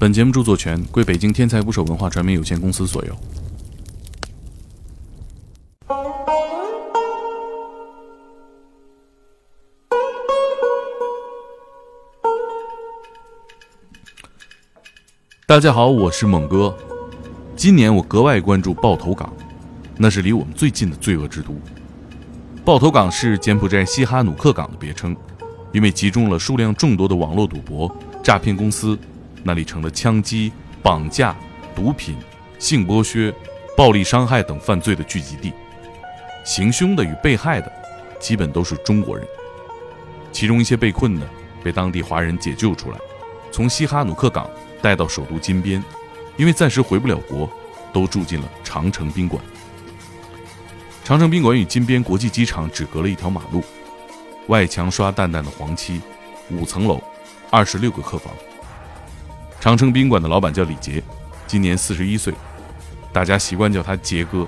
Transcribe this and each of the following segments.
本节目著作权归北京天才捕手文化传媒有限公司所有。大家好，我是猛哥。今年我格外关注爆头港，那是离我们最近的罪恶之都。爆头港是柬埔寨西哈努克港的别称，因为集中了数量众多的网络赌博、诈骗公司，那里成了枪击、绑架、毒品、性剥削、暴力伤害等犯罪的聚集地。行凶的与被害的，基本都是中国人，其中一些被困的被当地华人解救出来，从西哈努克港带到首都金边，因为暂时回不了国，都住进了长城宾馆。长城宾馆与金边国际机场只隔了一条马路，外墙刷淡淡的黄漆，五层楼，二十六个客房。长城宾馆的老板叫李杰，今年四十一岁，大家习惯叫他杰哥。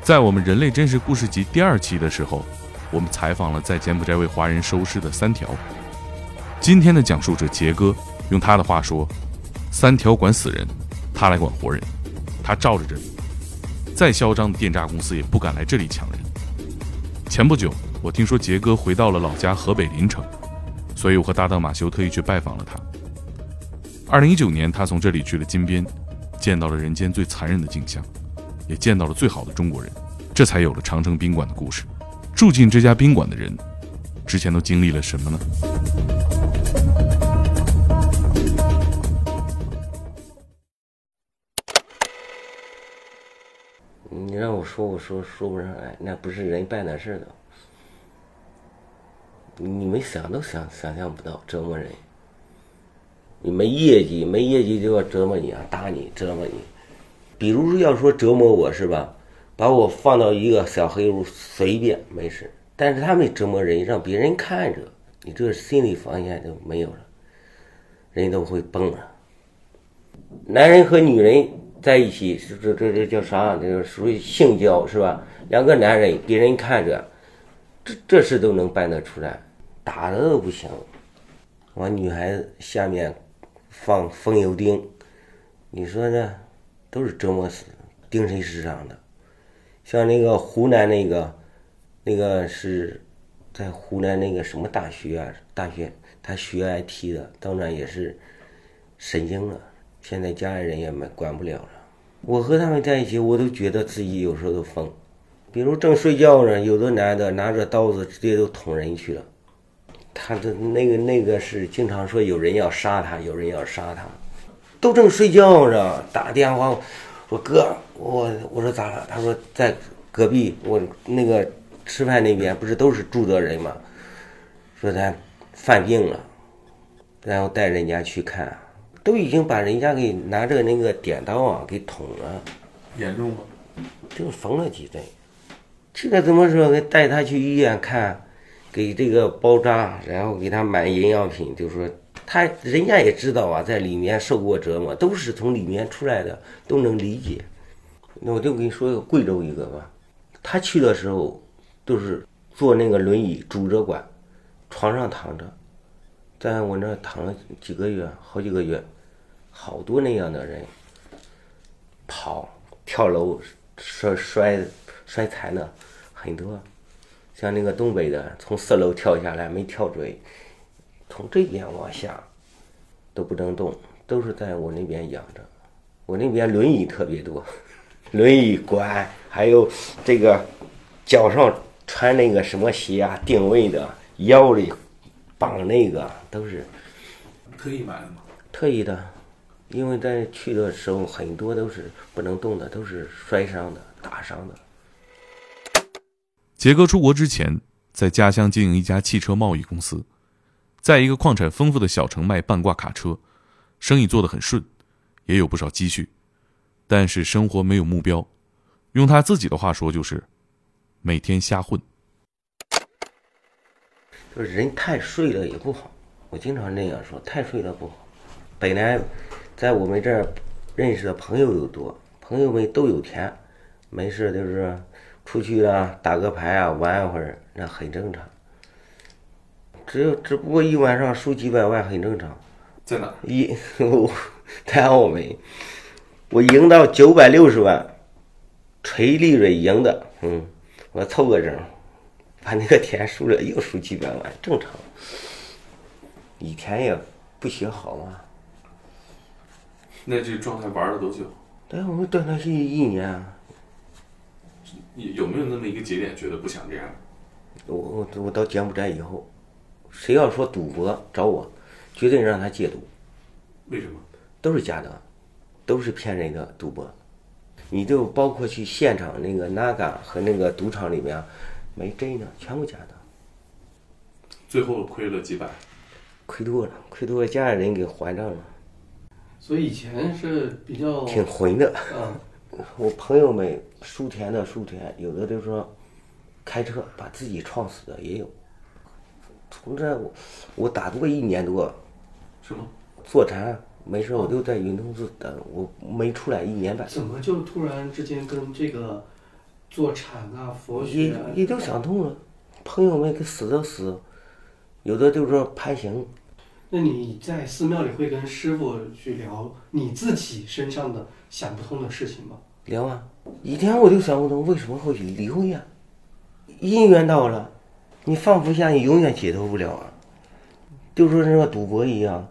在我们《人类真实故事集》第二期的时候，我们采访了在柬埔寨为华人收尸的三条。今天的讲述者杰哥用他的话说：“三条管死人，他来管活人，他罩着这里。”再嚣张的电诈公司也不敢来这里抢人。前不久，我听说杰哥回到了老家河北临城，所以我和搭档马修特意去拜访了他。二零一九年，他从这里去了金边，见到了人间最残忍的景象，也见到了最好的中国人，这才有了长城宾馆的故事。住进这家宾馆的人，之前都经历了什么呢？你让我说，我说说不上来，那不是人办的事的。你们想都想想象不到，折磨人。你没业绩，没业绩就要折磨你啊，打你，折磨你。比如说要说折磨我是吧，把我放到一个小黑屋，随便没事。但是他们折磨人，让别人看着，你这心理防线就没有了，人都会崩了。男人和女人。在一起，这这这叫啥？这个属于性交是吧？两个男人，别人看着，这这事都能办得出来，打的都不行。往女孩子下面放风油钉，你说这都是折磨死，精神失常的。像那个湖南那个，那个是在湖南那个什么大学啊？大学他学 IT 的，当然也是神经了。现在家里人也没管不了了。我和他们在一起，我都觉得自己有时候都疯。比如正睡觉呢，有的男的拿着刀子直接都捅人去了。他的那个那个是经常说有人要杀他，有人要杀他。都正睡觉呢，打电话说哥，我我说咋了？他说在隔壁，我那个吃饭那边不是都是住的人吗？说他犯病了，然后带人家去看。都已经把人家给拿着那个点刀啊给捅了，严重吗？就缝了几针。这个怎么说？给带他去医院看，给这个包扎，然后给他买营养品。就说他人家也知道啊，在里面受过折磨，都是从里面出来的，都能理解。那我就跟你说一个贵州一个吧，他去的时候都是坐那个轮椅拄着拐，床上躺着，在我那躺了几个月，好几个月。好多那样的人，跑、跳楼、摔摔摔残的很多，像那个东北的，从四楼跳下来没跳准，从这边往下都不能动，都是在我那边养着。我那边轮椅特别多，轮椅、拐，还有这个脚上穿那个什么鞋啊，定位的，腰里绑那个都是特意买的吗？特意的。因为在去的时候，很多都是不能动的，都是摔伤的、打伤的。杰哥出国之前，在家乡经营一家汽车贸易公司，在一个矿产丰富的小城卖半挂卡车，生意做得很顺，也有不少积蓄，但是生活没有目标。用他自己的话说，就是每天瞎混。就是人太睡了也不好，我经常那样说，太睡了不好。本来。在我们这儿认识的朋友又多，朋友们都有钱，没事就是出去啊打个牌啊玩一会儿，那很正常。只有只不过一晚上输几百万很正常。在哪？一我在澳门，我赢到九百六十万，纯利润赢的，嗯，我凑个整，把那个钱输了又输几百万，正常。以前也不学好嘛，那这状态玩了多久？对，我们断断续续一年啊。有有没有那么一个节点，觉得不想这样？我我我到柬埔寨以后，谁要说赌博找我，绝对让他戒赌，为什么？都是假的，都是骗人的赌博。你就包括去现场那个 Naga 和那个赌场里面，没真的，全部假的，最后亏了几百，亏多了，亏多了，家里人给还账了，所以以前是比较挺混的。啊，我朋友们输田的输田，有的就说开车把自己撞死的也有。从这我我打坐一年多，是吗？坐禅没事，我就在云通寺等，我没出来一年半，怎么就突然之间跟这个坐禅啊、佛学啊，也也就想通了。朋友们给死的死，有的就是说攀行，那你在寺庙里会跟师傅去聊你自己身上的想不通的事情吗？聊啊，以前我就想不通为什么会离婚呀？姻缘到了，你放不下，你永远解脱不了啊。就说那个赌博一样，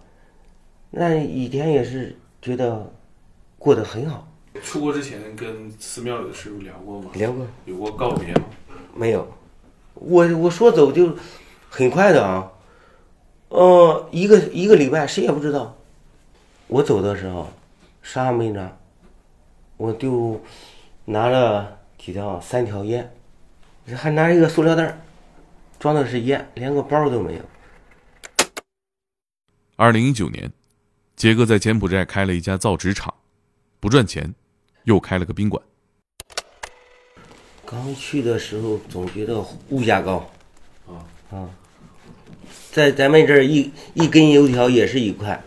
那以前也是觉得过得很好。出国之前跟寺庙里的师傅聊过吗？聊过有过告别吗？没有？我我说走就很快的啊，呃，一个一个礼拜谁也不知道。我走的时候啥也没拿，我就拿了几条三条烟，还拿一个塑料袋装的是烟，连个包都没有。二零一九年，杰哥在柬埔寨开了一家造纸厂，不赚钱，又开了个宾馆。刚去的时候总觉得物价高，啊啊，在咱们这儿一一根油条也是一块，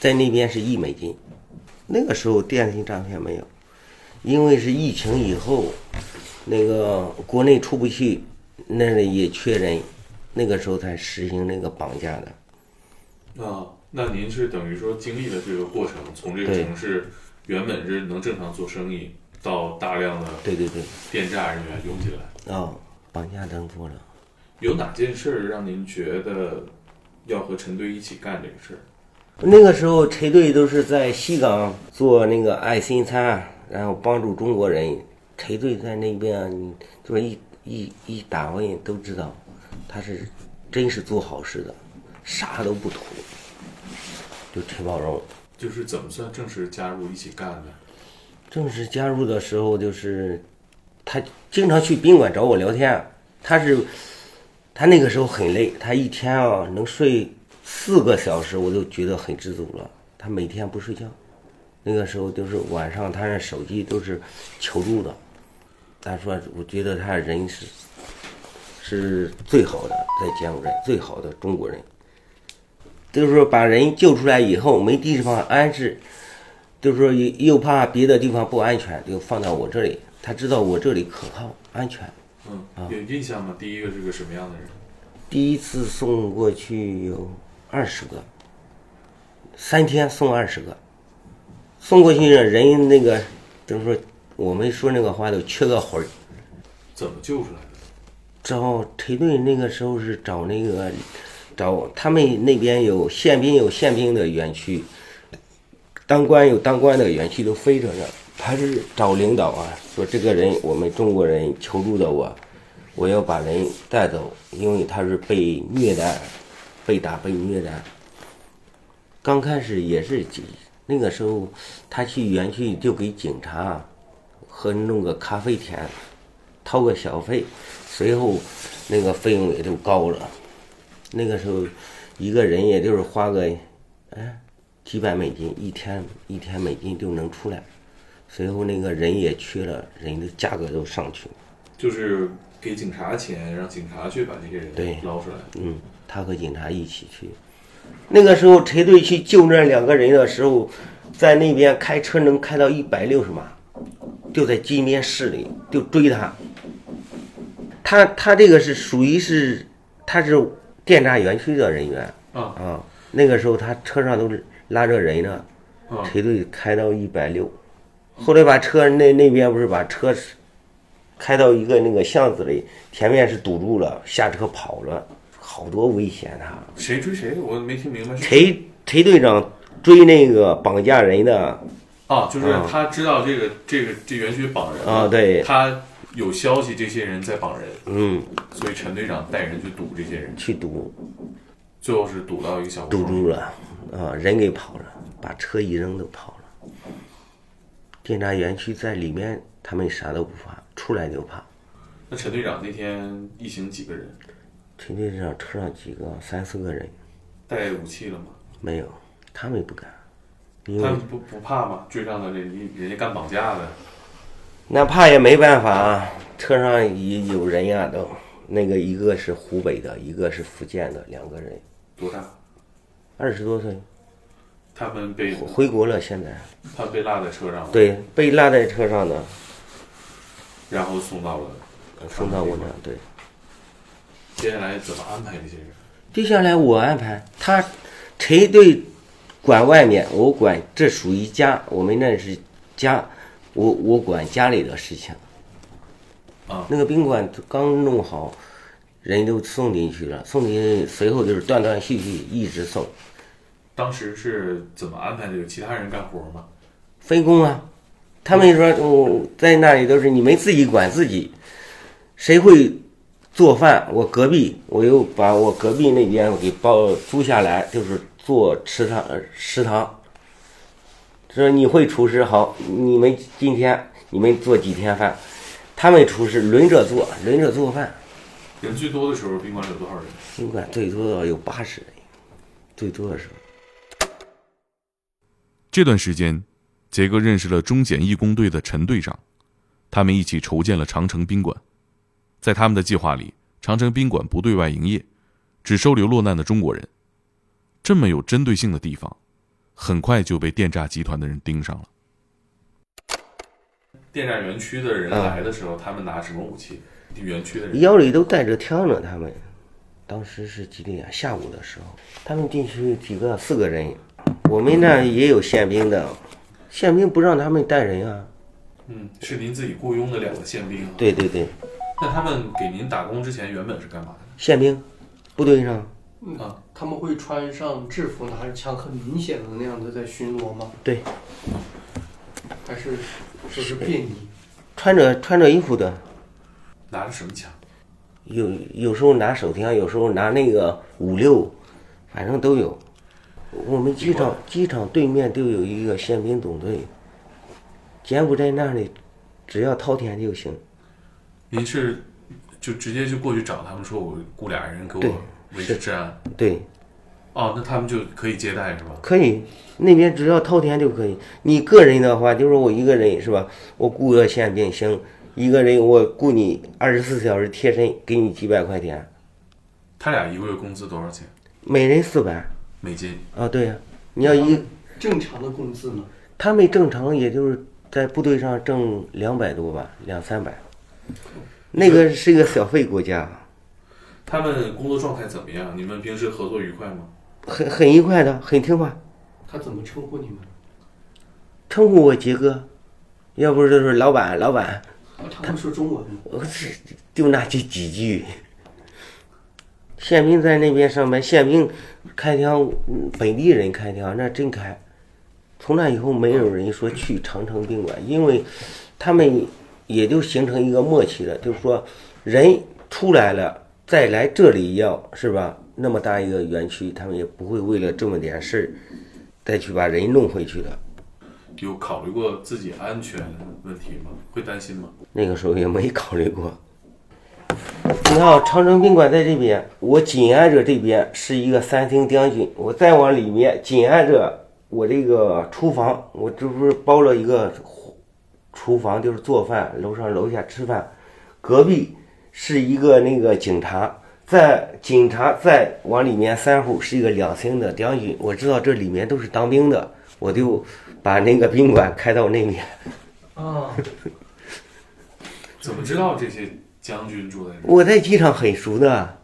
在那边是一美金。那个时候电信诈骗没有，因为是疫情以后，那个国内出不去，那里也缺人，那个时候才实行那个绑架的。啊，那您是等于说经历了这个过程，从这个城市原本是能正常做生意，到大量的对对对，电诈人员涌进来，啊、绑架真多了。有哪件事儿让您觉得要和陈队一起干这个事儿？那个时候陈队都是在西港做那个爱心餐，然后帮助中国人。陈队在那边，你就是一一一打问都知道，他是真是做好事的，啥都不图。就陈宝荣就是怎么算正式加入一起干的？正式加入的时候，就是他经常去宾馆找我聊天。他是他那个时候很累，他一天啊能睡四个小时，我就觉得很知足了。他每天不睡觉，那个时候就是晚上，他的手机都是求助的。他说：“我觉得他人是是最好的，在柬埔寨最好的中国人。就是说把人救出来以后没地方安置，就是说又又怕别的地方不安全，就放到我这里。他知道我这里可靠安全。嗯，有印象吗？第一个是个什么样的人？第一次送过去有二十个，三天送二十个，送过去的人那个就是说我们说那个话都缺个魂儿。怎么救出来的？找陈队那个时候是找那个找他们那边有宪兵有宪兵的园区，当官有当官的园区都飞着呢。他是找领导啊，说这个人我们中国人求助的我，我要把人带走，因为他是被虐待、被打、被虐待。刚开始也是那个时候，他去园区就给警察和弄个咖啡钱，掏个小费，随后那个费用也就高了。那个时候一个人也就是花个哎几百美金一天，一天美金就能出来。随后那个人也去了，人的价格都上去了。就是给警察钱，让警察去把这些人对捞出来。嗯，他和警察一起去。那个时候陈队去救那两个人的时候，在那边开车能开到一百六十码，就在金边市里就追他。他他这个是属于是他是电诈园区的人员啊啊，那个时候他车上都是拉着人呢，嗯车队开到一百六，后来把车那那边不是把车开到一个那个巷子里，前面是堵住了，下车跑了，好多危险啊！谁追谁？我没听明白。是车车队长追那个绑架人的啊，就是啊他知道这个这个这园区绑人啊，，对，他有消息这些人在绑人，嗯，所以陈队长带人去堵这些人，去堵最后是堵到一个小胡堵住了，啊，人给跑了，把车一扔都跑了。电闸园区在里面，他们啥都不怕，出来就怕。那陈队长那天一行几个人？陈队长车上几个三四个人带武器了吗？没有，他们不敢，因为他们不不怕吗？追上了人人家干绑架的，那怕也没办法啊，车上也有人呀、都。那个一个是湖北的，一个是福建的，两个人，多大？二十多岁，他们被回国了。现在他被落在车上了，，对被落在车上的，然后送到了。送到我那。对，接下来怎么安排这些人？接下来我安排他车队管外面，我管这属于家，我们那是家，我我管家里的事情。啊那个宾馆刚弄好，人都送进去了，送进去随后就是断断续续一直送。当时是怎么安排这个？其他人干活吗？分工啊，他们说我在那里都是你们自己管自己，谁会做饭？我隔壁我又把我隔壁那边给包租下来，就是做食堂呃食堂。说你会厨师好，你们今天你们做几天饭？他们厨师轮着做，轮着做饭。人最多的时候，宾馆有多少人？宾馆最多有八十人，最多的时候。这段时间，杰哥认识了中检义工队的陈队长，他们一起筹建了长城宾馆。在他们的计划里，长城宾馆不对外营业，只收留落难的中国人。这么有针对性的地方，很快就被电诈集团的人盯上了。电诈园区的人来的时候，他们拿什么武器？园区的人腰里都带着枪呢，他们。当时是几点啊？下午的时候，他们进去几个四个人，我们那也有宪兵的，宪兵不让他们带人啊。嗯，是您自己雇佣的两个宪兵啊。对对对，那他们给您打工之前，原本是干嘛的？宪兵，部队上，嗯啊，他们会穿上制服，拿着枪，很明显的那样的在巡逻吗？对，还是说是便衣？穿着穿着衣服的，拿着什么枪？有有时候拿手枪，有时候拿那个五六，反正都有。我们机场机场对面都有一个宪兵总队，柬埔寨那里只要掏钱就行。您是就直接就过去找他们说，我雇俩人给我维持治安。对，哦，那他们就可以接待是吧？可以，那边只要掏钱就可以。你个人的话，就是我一个人是吧？我雇个宪兵行，一个人我雇你二十四小时贴身，给你几百块钱，他俩一个月工资多少钱？每人四百美金。啊。对呀、你要一正常的工资呢？他们正常也就是在部队上挣两百多吧，两三百。那个是一个小费国家，他们工作状态怎么样？你们平时合作愉快吗？很很愉快的，很听话，他怎么称呼你们？称呼我杰哥，要不就是老板，老板。啊他们说中文吗？我是就那几几句。宪兵在那边上班，宪兵开枪，嗯本地人开枪，那真开。从那以后，没有人说去长城宾馆，因为他们也就形成一个默契了，就是说人出来了再来这里要是吧？那么大一个园区，他们也不会为了这么点事儿再去把人弄回去的。有考虑过自己安全问题吗？会担心吗？那个时候也没考虑过。你看啊，长城宾馆在这边，我紧挨着这边是一个三星将军，我再往里面紧挨着我这个厨房，我这不是包了一个厨房，就是做饭，楼上楼下吃饭，隔壁是一个那个警察，在警察再往里面三户是一个两星的将军，我知道这里面都是当兵的，我就把那个宾馆开到那边。啊，怎么知道这些将军住在这？我在机场很熟的，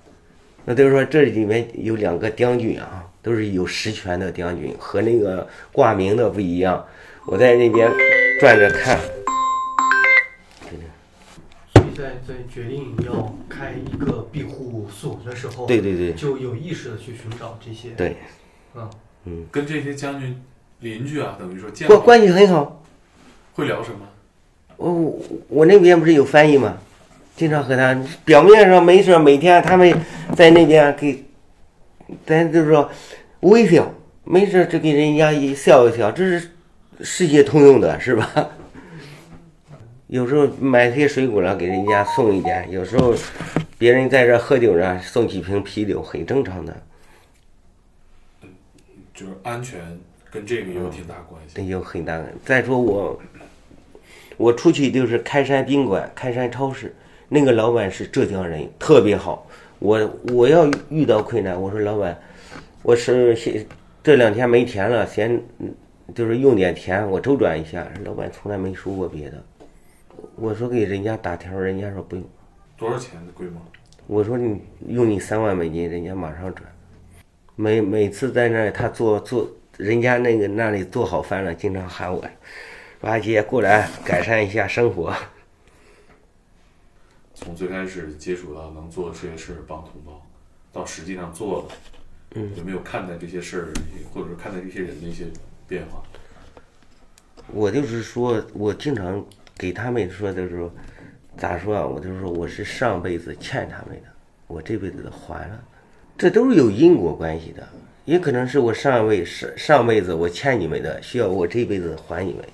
那都是说这里面有两个将军啊，都都是有实权的将军，和那个挂名的不一样。我在那边转着看，所以在在决定要开一个庇护所的时候，对对对就有意识的去寻找这些，对，嗯，跟这些将军邻居啊，等于说见关关系很好。会聊什么？我我我那边不是有翻译吗？经常和他表面上没事，每天他们在那边给，咱就是说微笑，没事就给人家一笑一笑，这是世界通用的，是吧？有时候买些水果了，给人家送一点；有时候别人在这喝酒呢，送几瓶啤酒，很正常的，就是安全跟这个有挺大关系。这有很大的。再说我，我出去就是开山宾馆、开山超市，那个老板是浙江人，特别好。我我要遇到困难，我说老板，我是现这两天没钱了，先嗯就是用点钱，我周转一下。老板从来没说过别的。我说给人家打条，人家说不用。多少钱的规模？我说你用你三万美金，人家马上转。每每次在那儿他做做，人家那个那里做好饭了，经常喊我，说阿杰过来改善一下生活。从最开始接触到能做这些事儿帮同胞，到实际上做了，嗯，有没有看待这些事儿，或者是看待这些人的一些变化？我就是说，我经常给他们说的时候，咋说啊？我就是说，我是上辈子欠他们的，我这辈子都还了，这都是有因果关系的。也可能是我上位上上辈子我欠你们的，需要我这辈子还你们。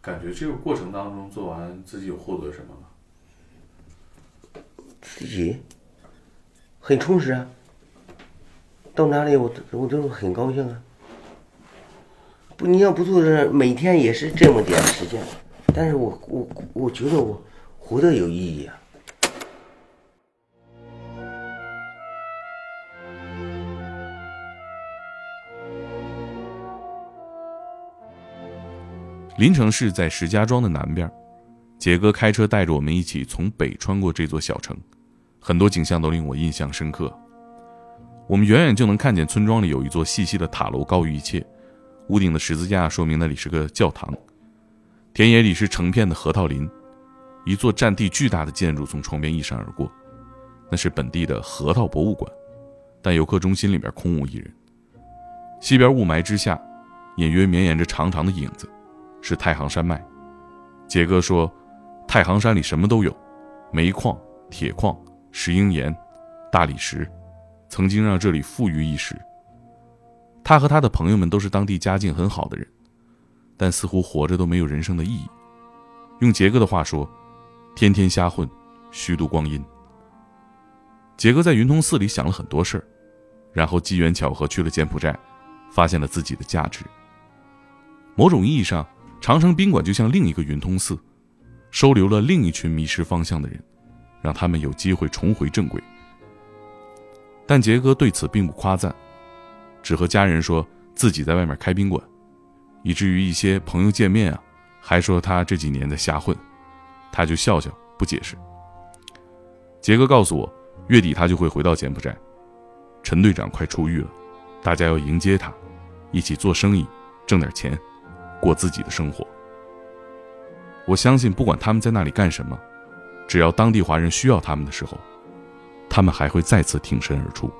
感觉这个过程当中做完，自己有获得什么吗？自己很充实啊，到哪里我都我都很高兴啊。不，你要不做这，每天也是这么点时间，但是我我我觉得我活得有意义啊。临城市在石家庄的南边，杰哥开车带着我们一起从北穿过这座小城，很多景象都令我印象深刻。我们远远就能看见村庄里有一座细细的塔楼高于一切，屋顶的十字架说明那里是个教堂。田野里是成片的核桃林，一座占地巨大的建筑从窗边一闪而过，那是本地的核桃博物馆，但游客中心里边空无一人。西边雾霾之下，隐约绵延着长长的影子，是太行山脉。杰哥说，太行山里什么都有，煤矿、铁矿、石英岩、大理石，曾经让这里富裕一时。他和他的朋友们都是当地家境很好的人，但似乎活着都没有人生的意义。用杰哥的话说，天天瞎混，虚度光阴。杰哥在云通寺里想了很多事儿，然后机缘巧合去了柬埔寨，发现了自己的价值。某种意义上，长城宾馆就像另一个云通寺，收留了另一群迷失方向的人，让他们有机会重回正轨。但杰哥对此并不夸赞，只和家人说自己在外面开宾馆，以至于一些朋友见面啊，还说他这几年在瞎混，他就笑笑不解释。杰哥告诉我，月底他就会回到柬埔寨，陈队长快出狱了，大家要迎接他，一起做生意，挣点钱，过自己的生活。我相信，不管他们在那里干什么，只要当地华人需要他们的时候，他们还会再次挺身而出。